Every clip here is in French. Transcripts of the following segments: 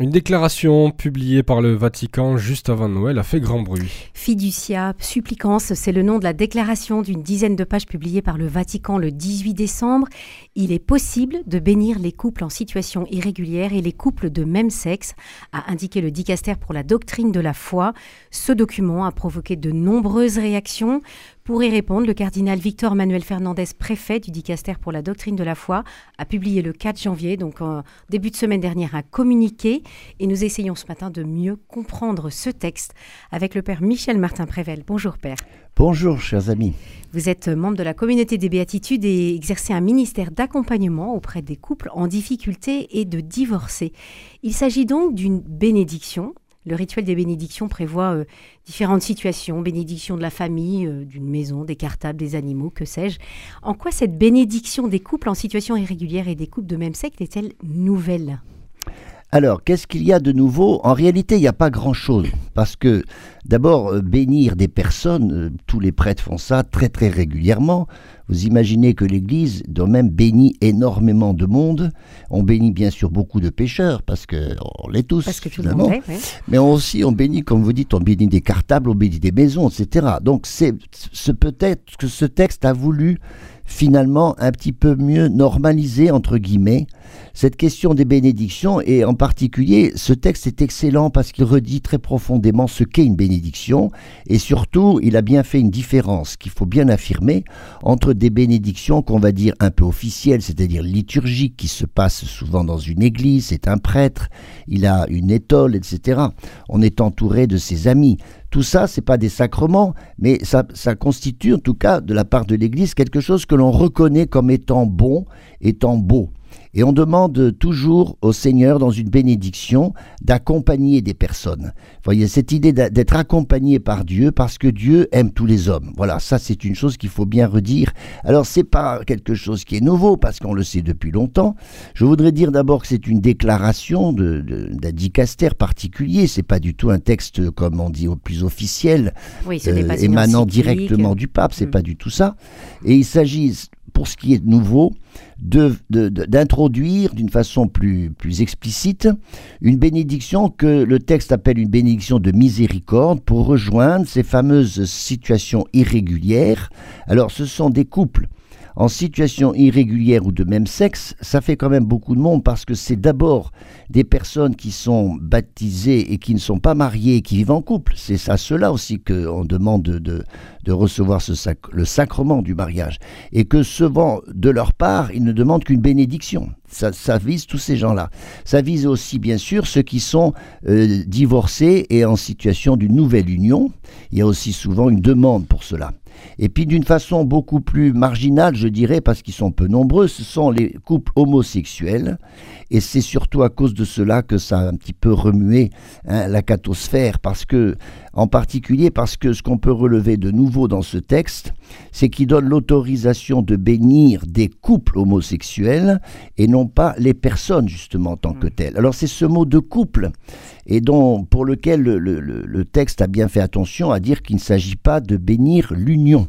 Une déclaration publiée par le Vatican juste avant Noël a fait grand bruit. Fiducia supplicans, c'est le nom de la déclaration d'une dizaine de pages publiée par le Vatican le 18 décembre. Il est possible de bénir les couples en situation irrégulière et les couples de même sexe, a indiqué le dicaster pour la doctrine de la foi. Ce document a provoqué de nombreuses réactions. Pour y répondre, le cardinal Victor Manuel Fernandez, préfet du dicaster pour la doctrine de la foi, a publié le 4 janvier, donc en début de semaine dernière, un communiqué. Et nous essayons ce matin de mieux comprendre ce texte avec le père Michel Martin Prével. Bonjour père. Bonjour chers amis. Vous êtes membre de la communauté des béatitudes et exercez un ministère d'accompagnement auprès des couples en difficulté et de divorcés. Il s'agit donc d'une bénédiction le rituel des bénédictions prévoit euh, différentes situations, bénédiction de la famille, euh, d'une maison, des cartables, des animaux, que sais-je. En quoi cette bénédiction des couples en situation irrégulière et des couples de même sexe est-elle nouvelle? Alors, qu'est-ce qu'il y a de nouveau? En réalité, il n'y a pas grand-chose. Parce que, d'abord, euh, bénir des personnes, tous les prêtres font ça très très régulièrement. Vous imaginez que l'Église, de même, bénit énormément de monde. On bénit bien sûr beaucoup de pécheurs, parce qu'on l'est tous, parce que finalement. Mais aussi, on bénit, comme vous dites, on bénit des cartables, on bénit des maisons, etc. Donc, c'est peut-être que ce texte a voulu finalement un petit peu mieux normaliser, entre guillemets, cette question des bénédictions, et en particulier, ce texte est excellent parce qu'il redit très profondément ce qu'est une bénédiction, et surtout, il a bien fait une différence qu'il faut bien affirmer entre des bénédictions qu'on va dire un peu officielles, c'est-à-dire liturgiques, qui se passent souvent dans une église, c'est un prêtre, il a une étole, etc. On est entouré de ses amis. Tout ça, c'est pas des sacrements, mais ça constitue en tout cas de la part de l'Église quelque chose que l'on reconnaît comme étant bon, étant beau. Et on demande toujours au Seigneur, dans une bénédiction, d'accompagner des personnes. Vous voyez, cette idée d'être accompagné par Dieu parce que Dieu aime tous les hommes. Voilà, ça c'est une chose qu'il faut bien redire. Alors c'est pas quelque chose qui est nouveau parce qu'on le sait depuis longtemps. Je voudrais dire d'abord que c'est une déclaration d'un de, dicaster particulier. C'est pas du tout un texte, comme on dit, au plus officiel, euh, émanant directement du pape. C'est mm. pas du tout ça. Et il s'agit pour ce qui est nouveau, d'introduire d'une façon plus, plus explicite une bénédiction que le texte appelle une bénédiction de miséricorde pour rejoindre ces fameuses situations irrégulières. Alors ce sont des couples en situation irrégulière ou de même sexe, ça fait quand même beaucoup de monde parce que c'est d'abord des personnes qui sont baptisées et qui ne sont pas mariées, qui vivent en couple. C'est à cela aussi qu'on demande de, recevoir ce le sacrement du mariage. Et que souvent, de leur part, ils ne demandent qu'une bénédiction. Ça, ça, vise tous ces gens-là. Ça vise aussi, bien sûr, ceux qui sont euh, divorcés et en situation d'une nouvelle union. Il y a aussi souvent une demande pour cela. Et puis d'une façon beaucoup plus marginale, je dirais, parce qu'ils sont peu nombreux, ce sont les couples homosexuels. Et c'est surtout à cause de cela que ça a un petit peu remué hein, la catosphère, parce que, en particulier parce que ce qu'on peut relever de nouveau dans ce texte, c'est qu'il donne l'autorisation de bénir des couples homosexuels et non pas les personnes justement en tant que mm. telles. Alors c'est ce mot de couple et dont, pour lequel le texte a bien fait attention à dire qu'il ne s'agit pas de bénir l'union.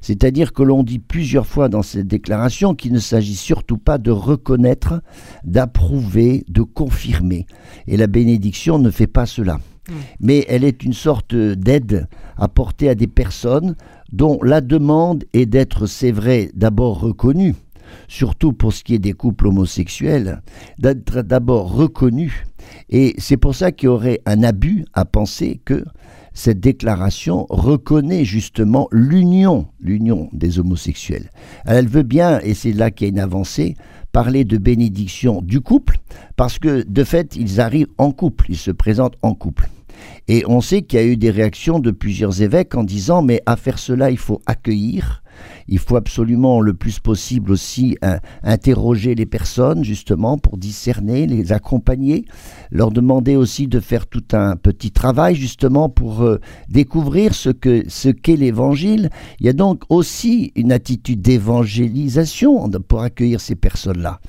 C'est-à-dire que l'on dit plusieurs fois dans cette déclaration qu'il ne s'agit surtout pas de reconnaître, d'approuver, de confirmer. Et la bénédiction ne fait pas cela. Mmh. Mais elle est une sorte d'aide apportée à des personnes dont la demande est d'être, c'est vrai, d'abord reconnue, surtout pour ce qui est des couples homosexuels, d'être d'abord reconnue. Et c'est pour ça qu'il y aurait un abus à penser que cette déclaration reconnaît justement l'union, l'union des homosexuels. Elle veut bien, et c'est là qu'il y a une avancée, parler de bénédiction du couple, parce que de fait, ils arrivent en couple, ils se présentent en couple. Et on sait qu'il y a eu des réactions de plusieurs évêques en disant, mais à faire cela, il faut accueillir, il faut absolument le plus possible aussi interroger les personnes justement pour discerner, les accompagner, leur demander aussi de faire tout un petit travail justement pour euh, découvrir ce qu'est l'évangile. Il y a donc aussi une attitude d'évangélisation pour accueillir ces personnes-là.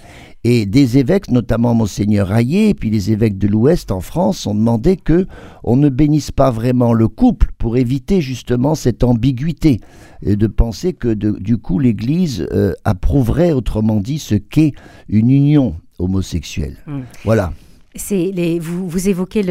Et des évêques, notamment Monseigneur Hayé, et puis les évêques de l'Ouest en France, ont demandé que on ne bénisse pas vraiment le couple pour éviter justement cette ambiguïté et de penser que du coup l'Église euh, approuverait, autrement dit, ce qu'est une union homosexuelle. Hmm. Voilà. Vous, évoquez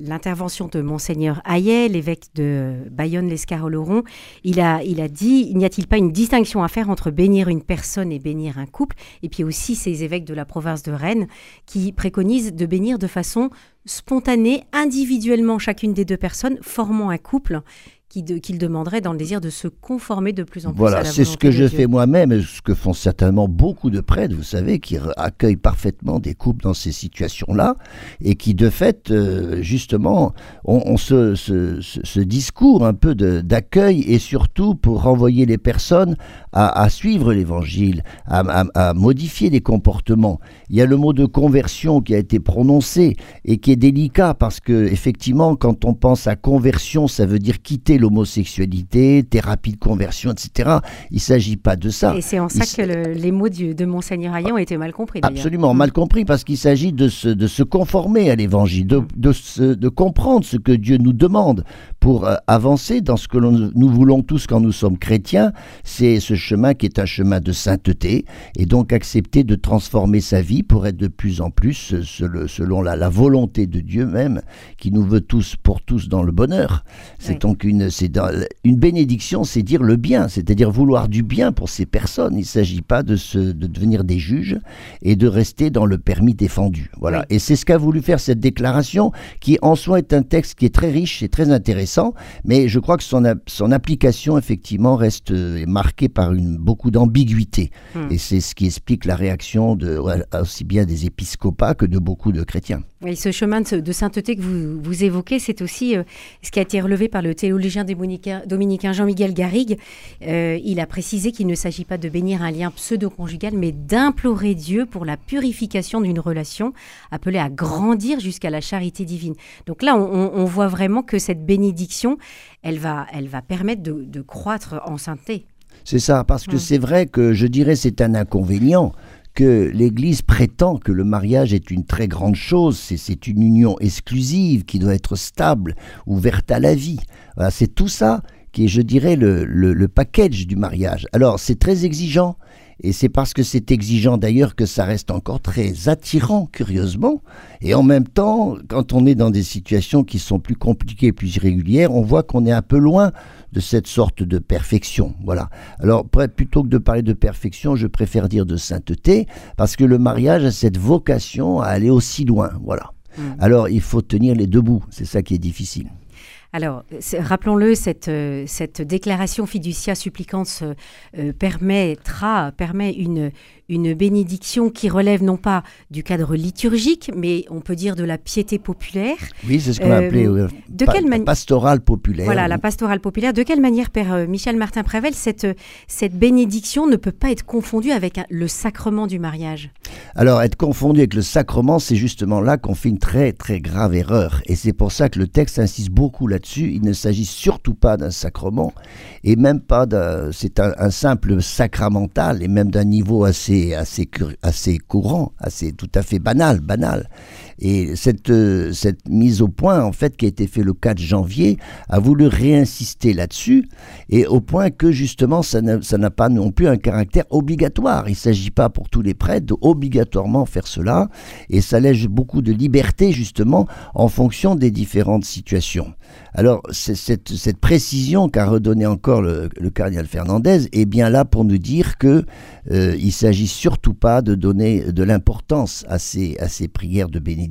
l'intervention de Monseigneur Hayet, l'évêque de Bayonne-l'Escaroloron. Il a, il a dit n'y a-t-il pas une distinction à faire entre bénir une personne et bénir un couple? Et puis aussi ces évêques de la province de Rennes qui préconisent de bénir de façon spontanée, individuellement chacune des deux personnes, formant un couple qu'il demanderait dans le désir de se conformer de plus en plus voilà, à la c'est ce que je fais moi-même, et ce que font certainement beaucoup de prêtres, vous savez, qui accueillent parfaitement des couples dans ces situations-là, et qui de fait, euh, justement, ont, ce, ce, discours un peu d'accueil, et surtout pour renvoyer les personnes à, suivre l'Évangile, à, modifier les comportements. Il y a le mot de conversion qui a été prononcé, et qui est délicat, parce que effectivement, quand on pense à conversion, ça veut dire quitter l'homosexualité, thérapie de conversion, etc. Il ne s'agit pas de ça. Et c'est en ça que les mots de Monseigneur Ayan ont été mal compris. Absolument, mal compris, parce qu'il s'agit de se, de se conformer à l'évangile, de, de, de, comprendre ce que Dieu nous demande pour euh, avancer dans ce que nous voulons tous quand nous sommes chrétiens. C'est ce chemin qui est un chemin de sainteté, et donc accepter de transformer sa vie pour être de plus en plus euh, selon la, la volonté de Dieu même, qui nous veut tous pour tous dans le bonheur. C'est donc une c'est une bénédiction, c'est dire le bien, c'est-à-dire vouloir du bien pour ces personnes. Il ne s'agit pas de, se, de devenir des juges et de rester dans le permis défendu. Voilà. Et c'est ce qu'a voulu faire cette déclaration, qui en soi est un texte qui est très riche et très intéressant, mais je crois que son, son application effectivement reste euh, marquée par une, beaucoup d'ambiguïté. Hmm. Et c'est ce qui explique la réaction de, aussi bien des épiscopats que de beaucoup de chrétiens. Oui, ce chemin de, sainteté que vous, vous évoquez, c'est aussi euh, ce qui a été relevé par le théologien dominicain Jean-Miguel Garrigue. Euh, il a précisé qu'il ne s'agit pas de bénir un lien pseudo-conjugal, mais d'implorer Dieu pour la purification d'une relation appelée à grandir jusqu'à la charité divine. Donc là, on, voit vraiment que cette bénédiction, elle va, elle va permettre de, croître en sainteté. C'est ça, parce que c'est vrai que je dirais c'est un inconvénient que l'Église prétend que le mariage est une très grande chose, c'est une union exclusive qui doit être stable, ouverte à la vie. c'est tout ça qui est, je dirais, le, le package du mariage. Alors, c'est très exigeant, et c'est parce que c'est exigeant d'ailleurs que ça reste encore très attirant, curieusement. Et en même temps, quand on est dans des situations qui sont plus compliquées, plus irrégulières, on voit qu'on est un peu loin de cette sorte de perfection. Voilà. Alors, plutôt que de parler de perfection, je préfère dire de sainteté, parce que le mariage a cette vocation à aller aussi loin. Voilà. Mmh. Alors, il faut tenir les deux bouts. C'est ça qui est difficile. Alors, rappelons-le, cette, euh, cette déclaration fiducia supplicante euh, permettra, permet une, une bénédiction qui relève non pas du cadre liturgique, mais on peut dire de la piété populaire. Oui, c'est ce qu'on a appelé euh, de quelle pastorale populaire. Voilà, la pastorale populaire. De quelle manière, Père euh, Michel Martin Prével, cette, cette bénédiction ne peut pas être confondue avec le sacrement du mariage? Alors, être confondue avec le sacrement, c'est justement là qu'on fait une très très grave erreur. Et c'est pour ça que le texte insiste beaucoup là-dessus. Il ne s'agit surtout pas d'un sacrement, et même pas d'un... C'est un, un simple sacramental, et même d'un niveau assez assez, courant, assez tout à fait banal, banal. Et cette, euh, cette mise au point, en fait, qui a été faite le 4 janvier, a voulu réinsister là-dessus, et au point que justement, ça n'a pas non plus un caractère obligatoire. Il ne s'agit pas pour tous les prêtres d'obligatoirement faire cela, et ça laisse beaucoup de liberté, justement, en fonction des différentes situations. Alors, cette, cette précision qu'a redonné encore le, cardinal Fernandez est bien là pour nous dire que euh, il s'agit surtout pas de donner de l'importance à ces, à ces prières de bénédiction.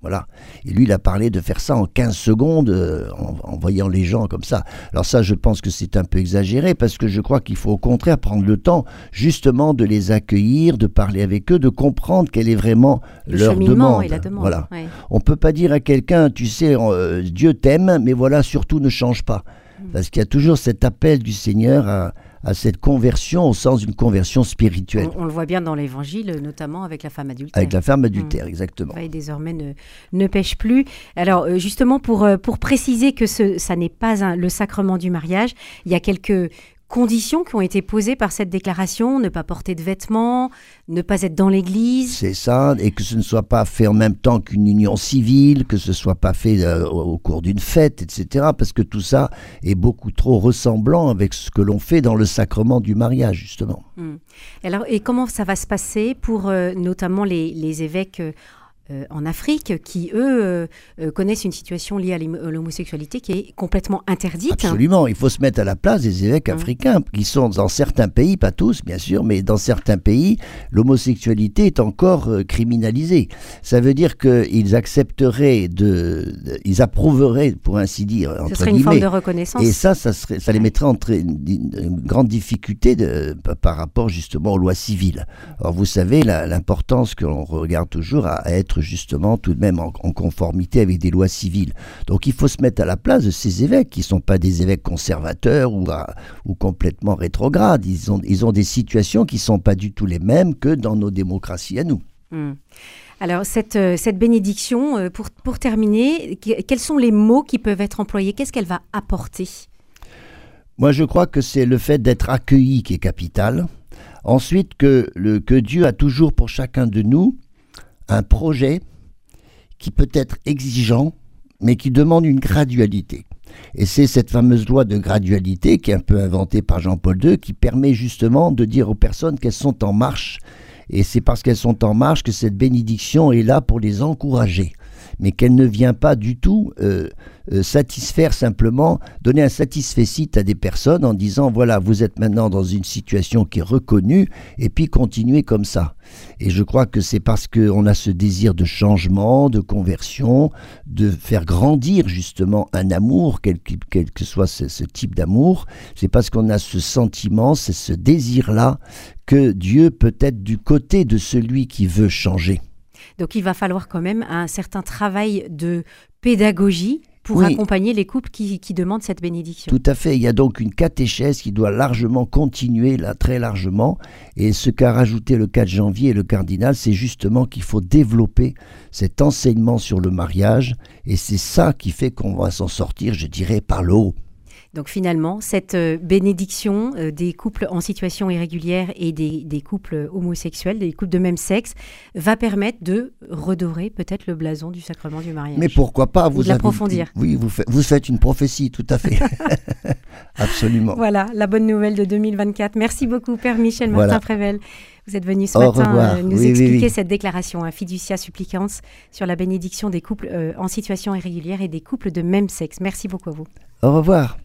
Voilà. Et lui, il a parlé de faire ça en 15 secondes, euh, en, voyant les gens comme ça. Alors ça, je pense que c'est un peu exagéré, parce que je crois qu'il faut au contraire prendre le temps, justement, de les accueillir, de parler avec eux, de comprendre quelle est vraiment leur demande. Et la demande. Voilà. On peut pas dire à quelqu'un, tu sais, euh, Dieu t'aime, mais voilà, surtout ne change pas. Mm. Parce qu'il y a toujours cet appel du Seigneur à à cette conversion au sens d'une conversion spirituelle. On, le voit bien dans l'Évangile, notamment avec la femme adultère. Avec la femme adultère, mmh. exactement. Et désormais ne, ne pêche plus. Alors euh, justement, pour, euh, pour préciser que ce, ça n'est pas le sacrement du mariage, il y a quelques conditions qui ont été posées par cette déclaration, ne pas porter de vêtements, ne pas être dans l'église. C'est ça, et que ce ne soit pas fait en même temps qu'une union civile, que ce ne soit pas fait euh, au cours d'une fête, etc. Parce que tout ça est beaucoup trop ressemblant avec ce que l'on fait dans le sacrement du mariage, justement. Hmm. Alors, et comment ça va se passer pour euh, notamment les, évêques euh, euh, en Afrique qui, eux, euh, euh, connaissent une situation liée à l'homosexualité qui est complètement interdite. Absolument, il faut se mettre à la place des évêques mmh. africains qui sont dans certains pays, pas tous bien sûr, mais dans certains pays, l'homosexualité est encore criminalisée. Ça veut dire qu'ils accepteraient de, ils approuveraient, pour ainsi dire, entre Ce serait une forme de reconnaissance. Et ça, ça, serait, ça les mettrait en une, une, grande difficulté de, par rapport justement aux lois civiles. Alors vous savez l'importance que l'on regarde toujours à être justement tout de même en, conformité avec des lois civiles. Donc il faut se mettre à la place de ces évêques qui ne sont pas des évêques conservateurs ou, ou complètement rétrogrades. Ils ont, ils ont des situations qui ne sont pas du tout les mêmes que dans nos démocraties à nous. Hmm. Alors, cette, euh, cette bénédiction, euh, pour, pour terminer, quels sont les mots qui peuvent être employés? Qu'est-ce qu'elle va apporter? Moi, je crois que c'est le fait d'être accueilli qui est capital. Ensuite, que, le, que Dieu a toujours pour chacun de nous un projet qui peut être exigeant, mais qui demande une gradualité. Et c'est cette fameuse loi de gradualité qui est un peu inventée par Jean-Paul II, qui permet justement de dire aux personnes qu'elles sont en marche. Et c'est parce qu'elles sont en marche que cette bénédiction est là pour les encourager mais qu'elle ne vient pas du tout euh, satisfaire simplement, donner un satisfait à des personnes en disant voilà, vous êtes maintenant dans une situation qui est reconnue, et puis continuez comme ça. Et je crois que c'est parce qu'on a ce désir de changement, de conversion, de faire grandir justement un amour, quel, que soit ce, ce type d'amour, c'est parce qu'on a ce sentiment, c'est ce désir-là, que Dieu peut être du côté de celui qui veut changer. Donc il va falloir quand même un certain travail de pédagogie pour accompagner les couples qui, demandent cette bénédiction. Tout à fait. Il y a donc une catéchèse qui doit largement continuer, là, très largement. Et ce qu'a rajouté le 4 janvier et le cardinal, c'est justement qu'il faut développer cet enseignement sur le mariage. Et c'est ça qui fait qu'on va s'en sortir, je dirais, par le haut. Donc finalement, cette euh, bénédiction euh, des couples en situation irrégulière et des, couples homosexuels, des couples de même sexe, va permettre de redorer peut-être le blason du sacrement du mariage. Mais pourquoi pas vous l'approfondir Oui, vous, vous faites une prophétie, tout à fait. Absolument. Voilà, la bonne nouvelle de 2024. Merci beaucoup, Père Michel Martin Prével. Vous êtes venu ce matin euh, nous expliquer cette déclaration à Fiducia Supplicans sur la bénédiction des couples en situation irrégulière et des couples de même sexe. Merci beaucoup à vous. Au revoir.